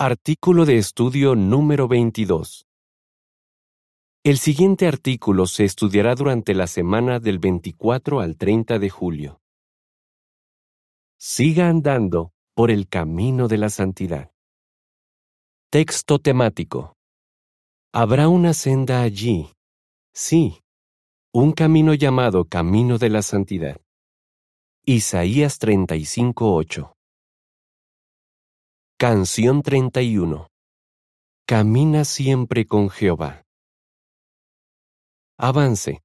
Artículo de estudio número 22. El siguiente artículo se estudiará durante la semana del 24 al 30 de julio. Siga andando por el camino de la santidad. Texto temático. Habrá una senda allí. Sí, un camino llamado Camino de la Santidad. Isaías 35:8. Canción 31. Camina siempre con Jehová. Avance.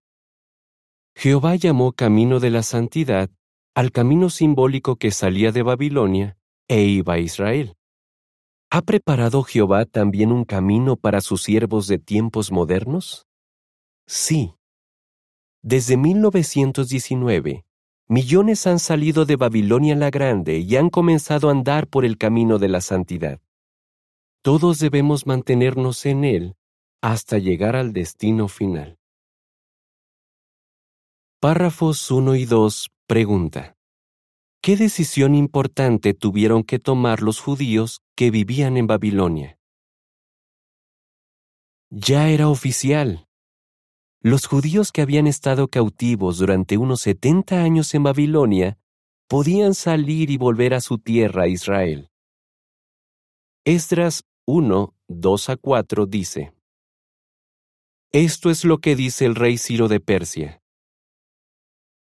Jehová llamó camino de la santidad al camino simbólico que salía de Babilonia e iba a Israel. ¿Ha preparado Jehová también un camino para sus siervos de tiempos modernos? Sí. Desde 1919, millones han salido de Babilonia la Grande y han comenzado a andar por el camino de la santidad. Todos debemos mantenernos en él hasta llegar al destino final. Párrafos 1 y 2 pregunta. ¿Qué decisión importante tuvieron que tomar los judíos que vivían en Babilonia? Ya era oficial. Los judíos que habían estado cautivos durante unos 70 años en Babilonia podían salir y volver a su tierra Israel. Esdras 1, 2 a 4 dice, Esto es lo que dice el rey Ciro de Persia.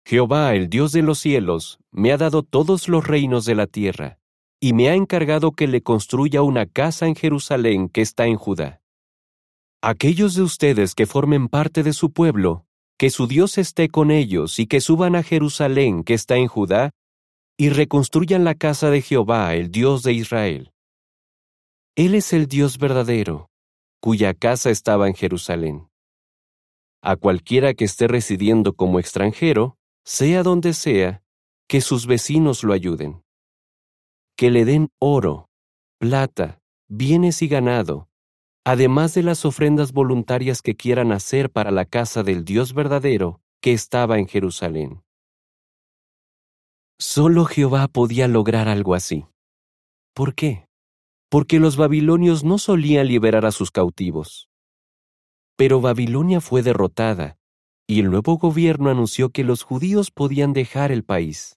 Jehová, el Dios de los cielos, me ha dado todos los reinos de la tierra, y me ha encargado que le construya una casa en Jerusalén que está en Judá. Aquellos de ustedes que formen parte de su pueblo, que su Dios esté con ellos y que suban a Jerusalén que está en Judá, y reconstruyan la casa de Jehová, el Dios de Israel. Él es el Dios verdadero, cuya casa estaba en Jerusalén. A cualquiera que esté residiendo como extranjero, sea donde sea, que sus vecinos lo ayuden. Que le den oro, plata, bienes y ganado, además de las ofrendas voluntarias que quieran hacer para la casa del Dios verdadero que estaba en Jerusalén. Solo Jehová podía lograr algo así. ¿Por qué? Porque los babilonios no solían liberar a sus cautivos. Pero Babilonia fue derrotada, y el nuevo gobierno anunció que los judíos podían dejar el país.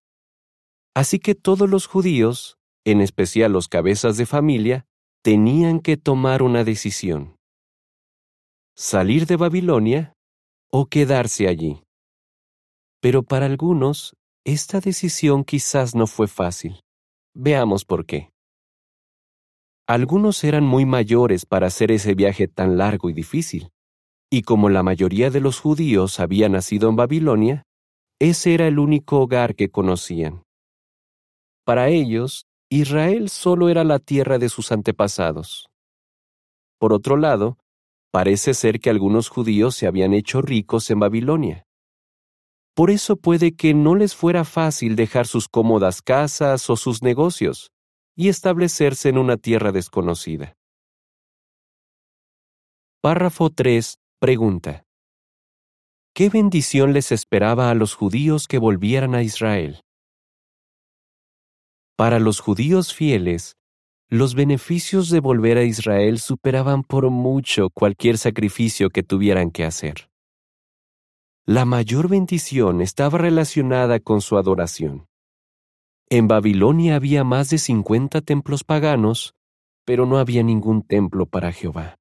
Así que todos los judíos, en especial los cabezas de familia, tenían que tomar una decisión. Salir de Babilonia o quedarse allí. Pero para algunos, esta decisión quizás no fue fácil. Veamos por qué. Algunos eran muy mayores para hacer ese viaje tan largo y difícil, y como la mayoría de los judíos había nacido en Babilonia, ese era el único hogar que conocían. Para ellos, Israel solo era la tierra de sus antepasados. Por otro lado, parece ser que algunos judíos se habían hecho ricos en Babilonia. Por eso puede que no les fuera fácil dejar sus cómodas casas o sus negocios y establecerse en una tierra desconocida. Párrafo 3. Pregunta. ¿Qué bendición les esperaba a los judíos que volvieran a Israel? Para los judíos fieles, los beneficios de volver a Israel superaban por mucho cualquier sacrificio que tuvieran que hacer. La mayor bendición estaba relacionada con su adoración. En Babilonia había más de 50 templos paganos, pero no había ningún templo para Jehová.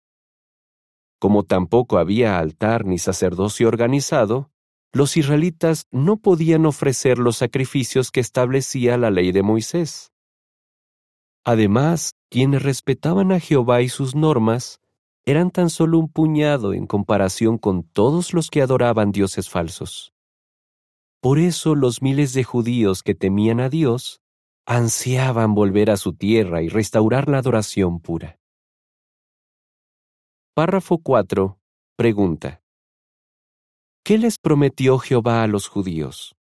Como tampoco había altar ni sacerdocio organizado, los israelitas no podían ofrecer los sacrificios que establecía la ley de Moisés. Además, quienes respetaban a Jehová y sus normas eran tan solo un puñado en comparación con todos los que adoraban dioses falsos. Por eso los miles de judíos que temían a Dios ansiaban volver a su tierra y restaurar la adoración pura. Párrafo 4. Pregunta. ¿Qué les prometió Jehová a los judíos?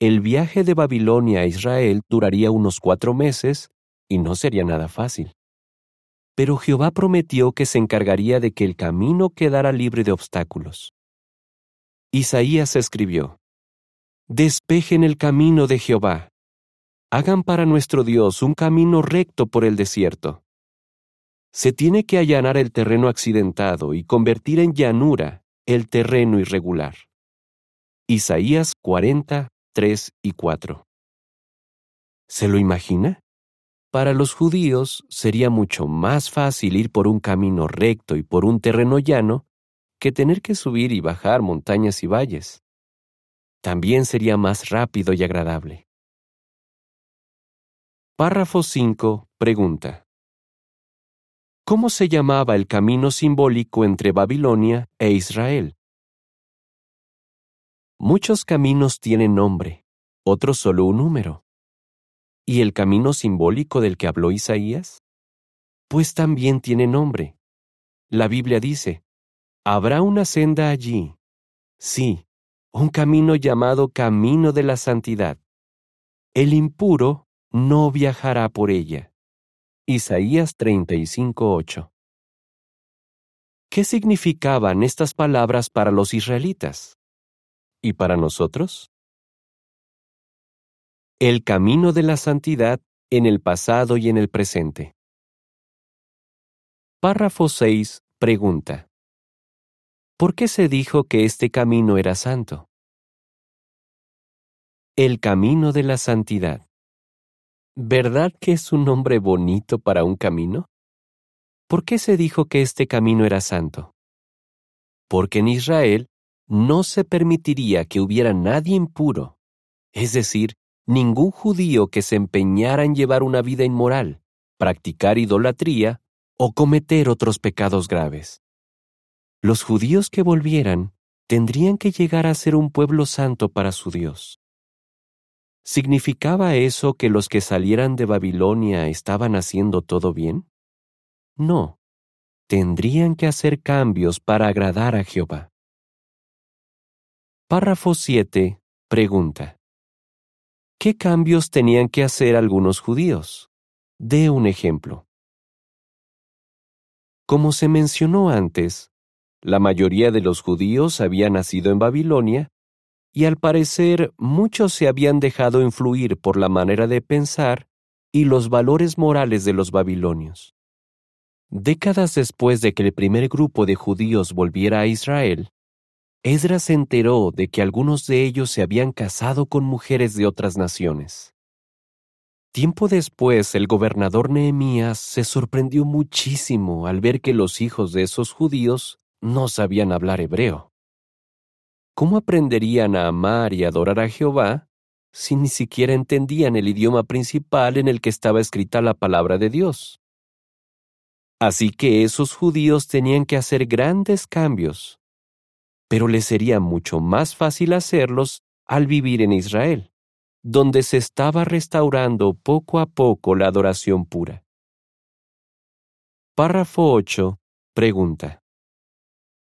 El viaje de Babilonia a Israel duraría unos cuatro meses y no sería nada fácil. Pero Jehová prometió que se encargaría de que el camino quedara libre de obstáculos. Isaías escribió, Despejen el camino de Jehová, Hagan para nuestro Dios un camino recto por el desierto. Se tiene que allanar el terreno accidentado y convertir en llanura el terreno irregular. Isaías 40, 3 y 4. ¿Se lo imagina? Para los judíos sería mucho más fácil ir por un camino recto y por un terreno llano que tener que subir y bajar montañas y valles. También sería más rápido y agradable. Párrafo 5. Pregunta. ¿Cómo se llamaba el camino simbólico entre Babilonia e Israel? Muchos caminos tienen nombre, otros solo un número. ¿Y el camino simbólico del que habló Isaías? Pues también tiene nombre. La Biblia dice, habrá una senda allí. Sí, un camino llamado camino de la santidad. El impuro no viajará por ella. Isaías 35:8. ¿Qué significaban estas palabras para los israelitas? ¿Y para nosotros? El camino de la santidad en el pasado y en el presente. Párrafo 6. Pregunta. ¿Por qué se dijo que este camino era santo? El camino de la santidad. ¿Verdad que es un nombre bonito para un camino? ¿Por qué se dijo que este camino era santo? Porque en Israel no se permitiría que hubiera nadie impuro, es decir, ningún judío que se empeñara en llevar una vida inmoral, practicar idolatría o cometer otros pecados graves. Los judíos que volvieran tendrían que llegar a ser un pueblo santo para su Dios. ¿Significaba eso que los que salieran de Babilonia estaban haciendo todo bien? No. Tendrían que hacer cambios para agradar a Jehová. Párrafo 7. Pregunta. ¿Qué cambios tenían que hacer algunos judíos? Dé un ejemplo. Como se mencionó antes, la mayoría de los judíos había nacido en Babilonia y al parecer muchos se habían dejado influir por la manera de pensar y los valores morales de los babilonios. Décadas después de que el primer grupo de judíos volviera a Israel, Esdras se enteró de que algunos de ellos se habían casado con mujeres de otras naciones. Tiempo después, el gobernador Nehemías se sorprendió muchísimo al ver que los hijos de esos judíos no sabían hablar hebreo. ¿Cómo aprenderían a amar y adorar a Jehová si ni siquiera entendían el idioma principal en el que estaba escrita la palabra de Dios? Así que esos judíos tenían que hacer grandes cambios, pero les sería mucho más fácil hacerlos al vivir en Israel, donde se estaba restaurando poco a poco la adoración pura. Párrafo 8. Pregunta.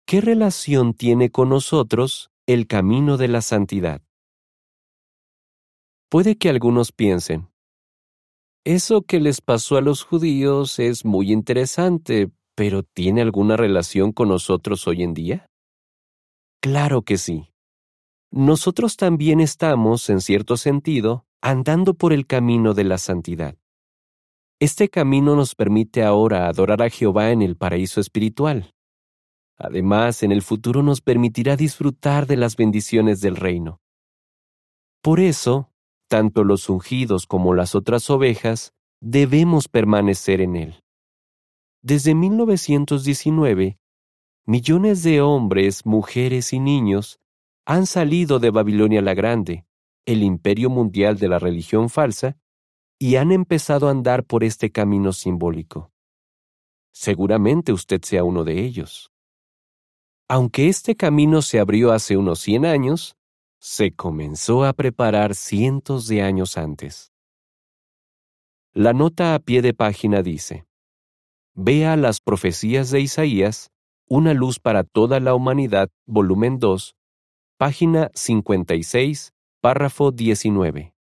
¿Qué relación tiene con nosotros el camino de la santidad. Puede que algunos piensen, eso que les pasó a los judíos es muy interesante, pero ¿tiene alguna relación con nosotros hoy en día? Claro que sí. Nosotros también estamos, en cierto sentido, andando por el camino de la santidad. Este camino nos permite ahora adorar a Jehová en el paraíso espiritual. Además, en el futuro nos permitirá disfrutar de las bendiciones del reino. Por eso, tanto los ungidos como las otras ovejas debemos permanecer en él. Desde 1919, millones de hombres, mujeres y niños han salido de Babilonia la Grande, el imperio mundial de la religión falsa, y han empezado a andar por este camino simbólico. Seguramente usted sea uno de ellos. Aunque este camino se abrió hace unos 100 años, se comenzó a preparar cientos de años antes. La nota a pie de página dice, Vea las profecías de Isaías, Una luz para toda la humanidad, volumen 2, página 56, párrafo 19.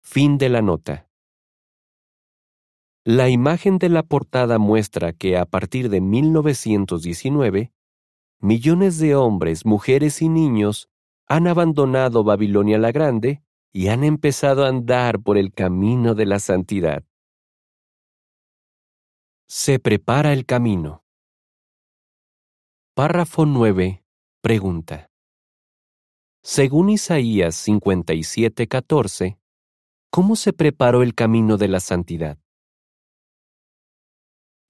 Fin de la nota. La imagen de la portada muestra que a partir de 1919, millones de hombres, mujeres y niños han abandonado Babilonia la Grande y han empezado a andar por el camino de la santidad. Se prepara el camino. Párrafo 9. Pregunta. Según Isaías 57:14, ¿cómo se preparó el camino de la santidad?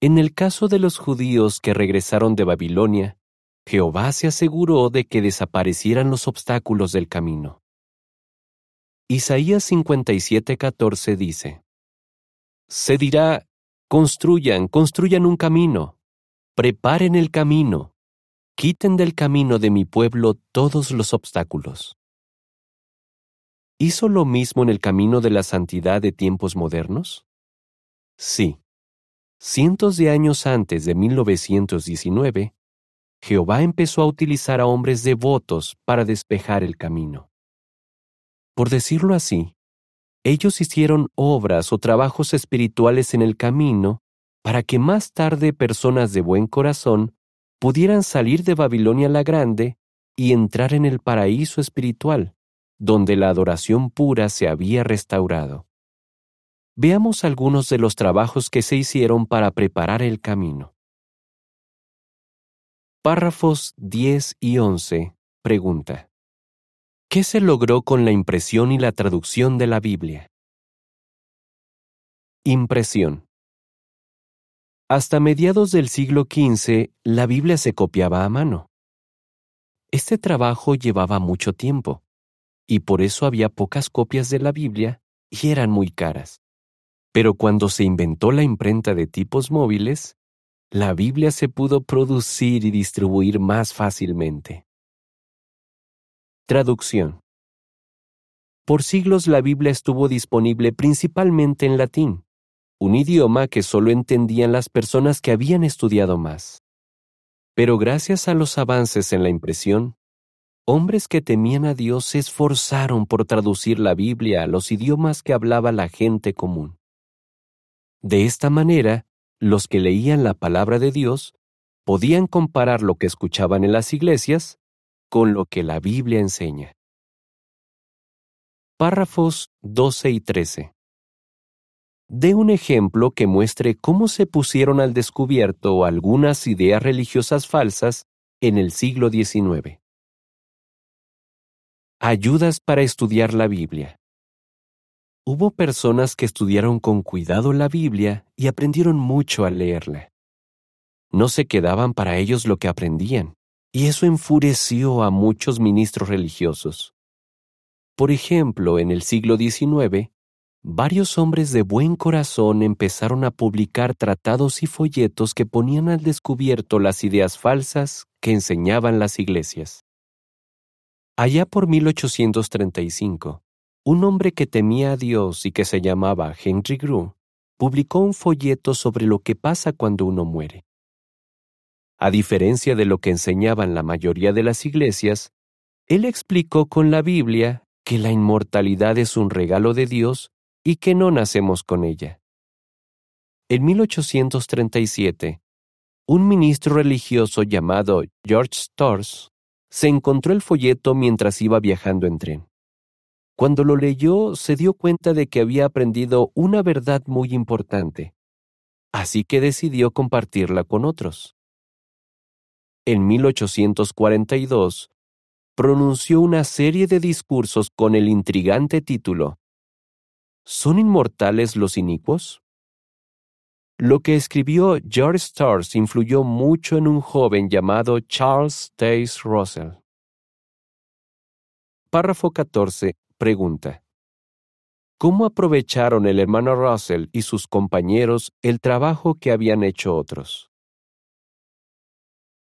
En el caso de los judíos que regresaron de Babilonia, Jehová se aseguró de que desaparecieran los obstáculos del camino. Isaías 57:14 dice, Se dirá, construyan, construyan un camino, preparen el camino, quiten del camino de mi pueblo todos los obstáculos. ¿Hizo lo mismo en el camino de la santidad de tiempos modernos? Sí. Cientos de años antes de 1919, Jehová empezó a utilizar a hombres devotos para despejar el camino. Por decirlo así, ellos hicieron obras o trabajos espirituales en el camino para que más tarde personas de buen corazón pudieran salir de Babilonia la Grande y entrar en el paraíso espiritual, donde la adoración pura se había restaurado. Veamos algunos de los trabajos que se hicieron para preparar el camino. Párrafos 10 y 11. Pregunta. ¿Qué se logró con la impresión y la traducción de la Biblia? Impresión. Hasta mediados del siglo XV, la Biblia se copiaba a mano. Este trabajo llevaba mucho tiempo, y por eso había pocas copias de la Biblia y eran muy caras. Pero cuando se inventó la imprenta de tipos móviles, la Biblia se pudo producir y distribuir más fácilmente. Traducción. Por siglos la Biblia estuvo disponible principalmente en latín un idioma que solo entendían las personas que habían estudiado más. Pero gracias a los avances en la impresión, hombres que temían a Dios se esforzaron por traducir la Biblia a los idiomas que hablaba la gente común. De esta manera, los que leían la palabra de Dios podían comparar lo que escuchaban en las iglesias con lo que la Biblia enseña. Párrafos 12 y 13 dé un ejemplo que muestre cómo se pusieron al descubierto algunas ideas religiosas falsas en el siglo XIX. Ayudas para estudiar la Biblia. Hubo personas que estudiaron con cuidado la Biblia y aprendieron mucho al leerla. No se quedaban para ellos lo que aprendían, y eso enfureció a muchos ministros religiosos. Por ejemplo, en el siglo XIX, varios hombres de buen corazón empezaron a publicar tratados y folletos que ponían al descubierto las ideas falsas que enseñaban las iglesias. Allá por 1835, un hombre que temía a Dios y que se llamaba Henry Grew publicó un folleto sobre lo que pasa cuando uno muere. A diferencia de lo que enseñaban la mayoría de las iglesias, él explicó con la Biblia que la inmortalidad es un regalo de Dios y que no nacemos con ella. En 1837, un ministro religioso llamado George Storrs se encontró el folleto mientras iba viajando en tren. Cuando lo leyó, se dio cuenta de que había aprendido una verdad muy importante, así que decidió compartirla con otros. En 1842, pronunció una serie de discursos con el intrigante título ¿Son inmortales los inicuos? Lo que escribió George Stars influyó mucho en un joven llamado Charles Taze Russell. Párrafo 14. Pregunta. ¿Cómo aprovecharon el hermano Russell y sus compañeros el trabajo que habían hecho otros?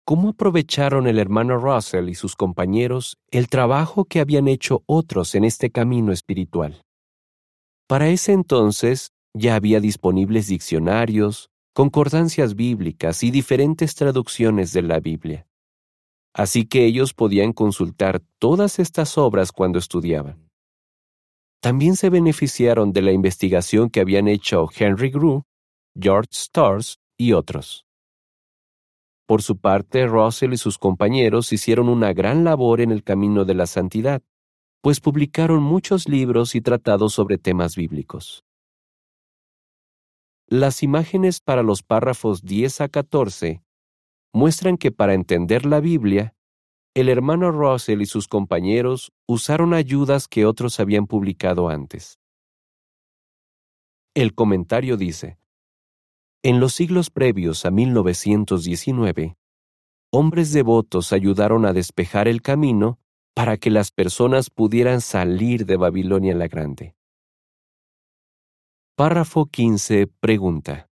¿Cómo aprovecharon el hermano Russell y sus compañeros el trabajo que habían hecho otros en este camino espiritual? Para ese entonces ya había disponibles diccionarios, concordancias bíblicas y diferentes traducciones de la Biblia. Así que ellos podían consultar todas estas obras cuando estudiaban. También se beneficiaron de la investigación que habían hecho Henry Grew, George Stars y otros. Por su parte, Russell y sus compañeros hicieron una gran labor en el camino de la santidad, pues publicaron muchos libros y tratados sobre temas bíblicos. Las imágenes para los párrafos 10 a 14 muestran que para entender la Biblia, el hermano Russell y sus compañeros usaron ayudas que otros habían publicado antes. El comentario dice, En los siglos previos a 1919, hombres devotos ayudaron a despejar el camino para que las personas pudieran salir de Babilonia la Grande. Párrafo 15 pregunta.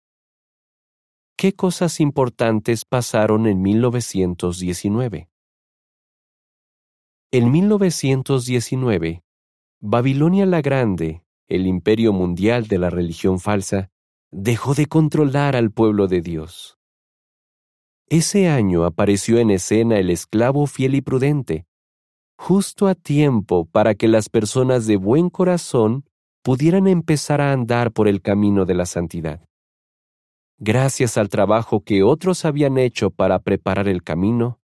¿Qué cosas importantes pasaron en 1919? En 1919, Babilonia la Grande, el imperio mundial de la religión falsa, dejó de controlar al pueblo de Dios. Ese año apareció en escena el esclavo fiel y prudente, justo a tiempo para que las personas de buen corazón pudieran empezar a andar por el camino de la santidad. Gracias al trabajo que otros habían hecho para preparar el camino,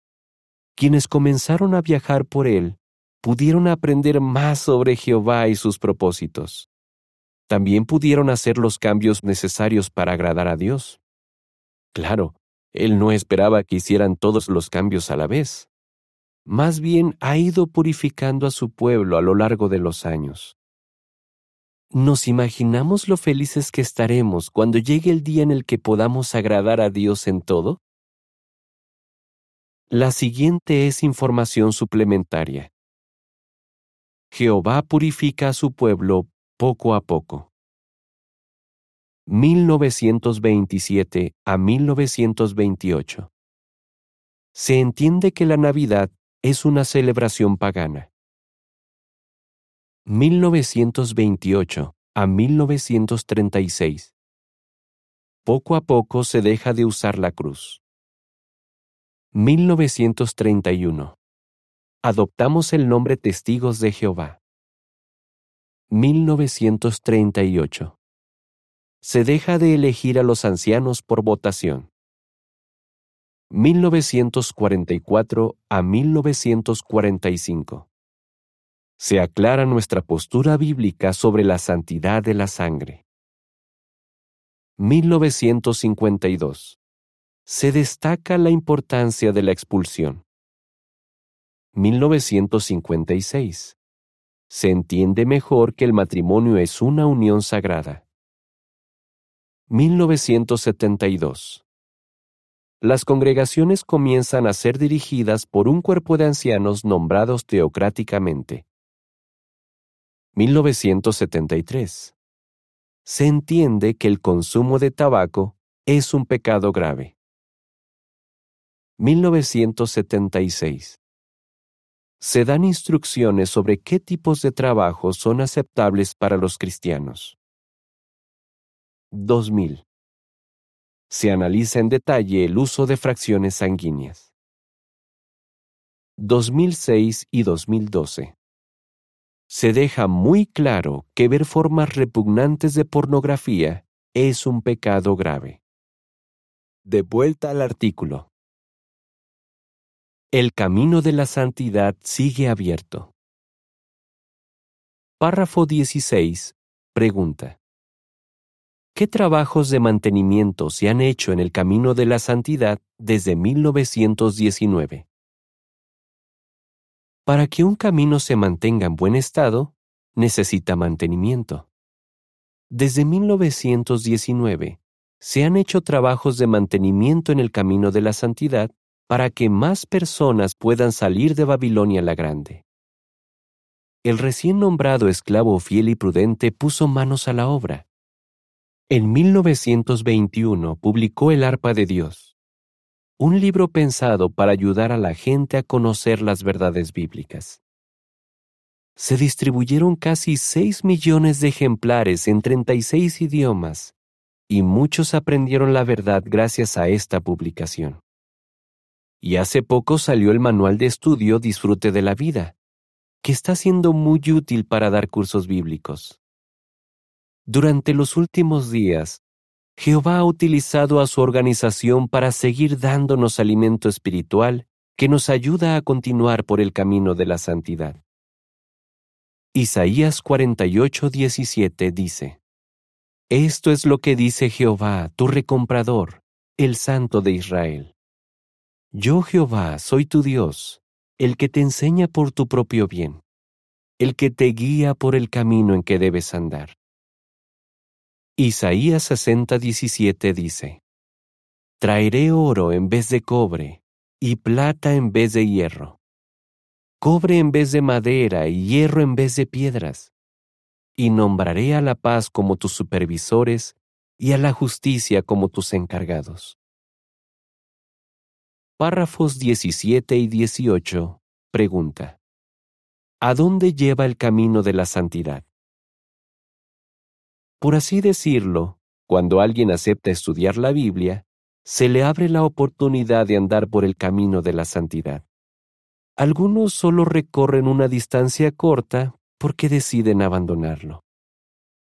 quienes comenzaron a viajar por él pudieron aprender más sobre Jehová y sus propósitos. También pudieron hacer los cambios necesarios para agradar a Dios. Claro, él no esperaba que hicieran todos los cambios a la vez. Más bien ha ido purificando a su pueblo a lo largo de los años. ¿Nos imaginamos lo felices que estaremos cuando llegue el día en el que podamos agradar a Dios en todo? La siguiente es información suplementaria. Jehová purifica a su pueblo poco a poco. 1927 a 1928. Se entiende que la Navidad es una celebración pagana. 1928 a 1936. Poco a poco se deja de usar la cruz. 1931. Adoptamos el nombre Testigos de Jehová. 1938. Se deja de elegir a los ancianos por votación. 1944 a 1945 se aclara nuestra postura bíblica sobre la santidad de la sangre. 1952. Se destaca la importancia de la expulsión. 1956. Se entiende mejor que el matrimonio es una unión sagrada. 1972. Las congregaciones comienzan a ser dirigidas por un cuerpo de ancianos nombrados teocráticamente. 1973. Se entiende que el consumo de tabaco es un pecado grave. 1976. Se dan instrucciones sobre qué tipos de trabajo son aceptables para los cristianos. 2000. Se analiza en detalle el uso de fracciones sanguíneas. 2006 y 2012 se deja muy claro que ver formas repugnantes de pornografía es un pecado grave. De vuelta al artículo. El camino de la santidad sigue abierto. Párrafo 16. Pregunta. ¿Qué trabajos de mantenimiento se han hecho en el camino de la santidad desde 1919? Para que un camino se mantenga en buen estado, necesita mantenimiento. Desde 1919, se han hecho trabajos de mantenimiento en el camino de la santidad para que más personas puedan salir de Babilonia la Grande. El recién nombrado esclavo fiel y prudente puso manos a la obra. En 1921 publicó El arpa de Dios un libro pensado para ayudar a la gente a conocer las verdades bíblicas. Se distribuyeron casi 6 millones de ejemplares en 36 idiomas, y muchos aprendieron la verdad gracias a esta publicación. Y hace poco salió el manual de estudio Disfrute de la vida, que está siendo muy útil para dar cursos bíblicos. Durante los últimos días, Jehová ha utilizado a su organización para seguir dándonos alimento espiritual que nos ayuda a continuar por el camino de la santidad. Isaías 48, 17 dice, Esto es lo que dice Jehová, tu recomprador, el Santo de Israel. Yo Jehová soy tu Dios, el que te enseña por tu propio bien, el que te guía por el camino en que debes andar. Isaías 60, 17 dice, Traeré oro en vez de cobre, y plata en vez de hierro cobre en vez de madera y hierro en vez de piedras. Y nombraré a la paz como tus supervisores y a la justicia como tus encargados. Párrafos 17 y 18. Pregunta. ¿A dónde lleva el camino de la santidad? Por así decirlo, cuando alguien acepta estudiar la Biblia, se le abre la oportunidad de andar por el camino de la santidad. Algunos solo recorren una distancia corta porque deciden abandonarlo.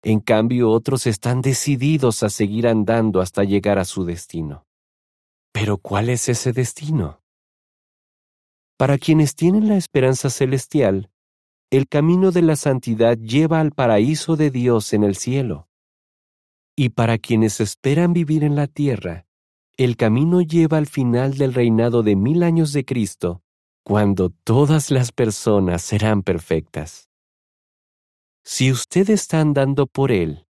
En cambio, otros están decididos a seguir andando hasta llegar a su destino. Pero ¿cuál es ese destino? Para quienes tienen la esperanza celestial, el camino de la santidad lleva al paraíso de Dios en el cielo. Y para quienes esperan vivir en la tierra, el camino lleva al final del reinado de mil años de Cristo, cuando todas las personas serán perfectas. Si usted está andando por él,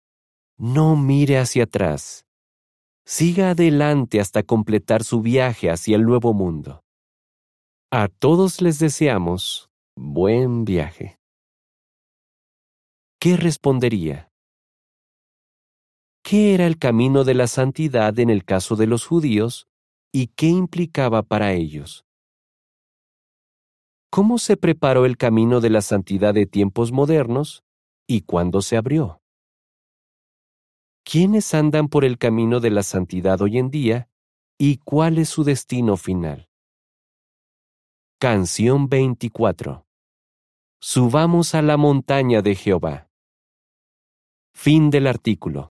no mire hacia atrás. Siga adelante hasta completar su viaje hacia el nuevo mundo. A todos les deseamos buen viaje. ¿Qué respondería? ¿Qué era el camino de la santidad en el caso de los judíos y qué implicaba para ellos? ¿Cómo se preparó el camino de la santidad de tiempos modernos y cuándo se abrió? ¿Quiénes andan por el camino de la santidad hoy en día y cuál es su destino final? Canción 24 Subamos a la montaña de Jehová. Fin del artículo.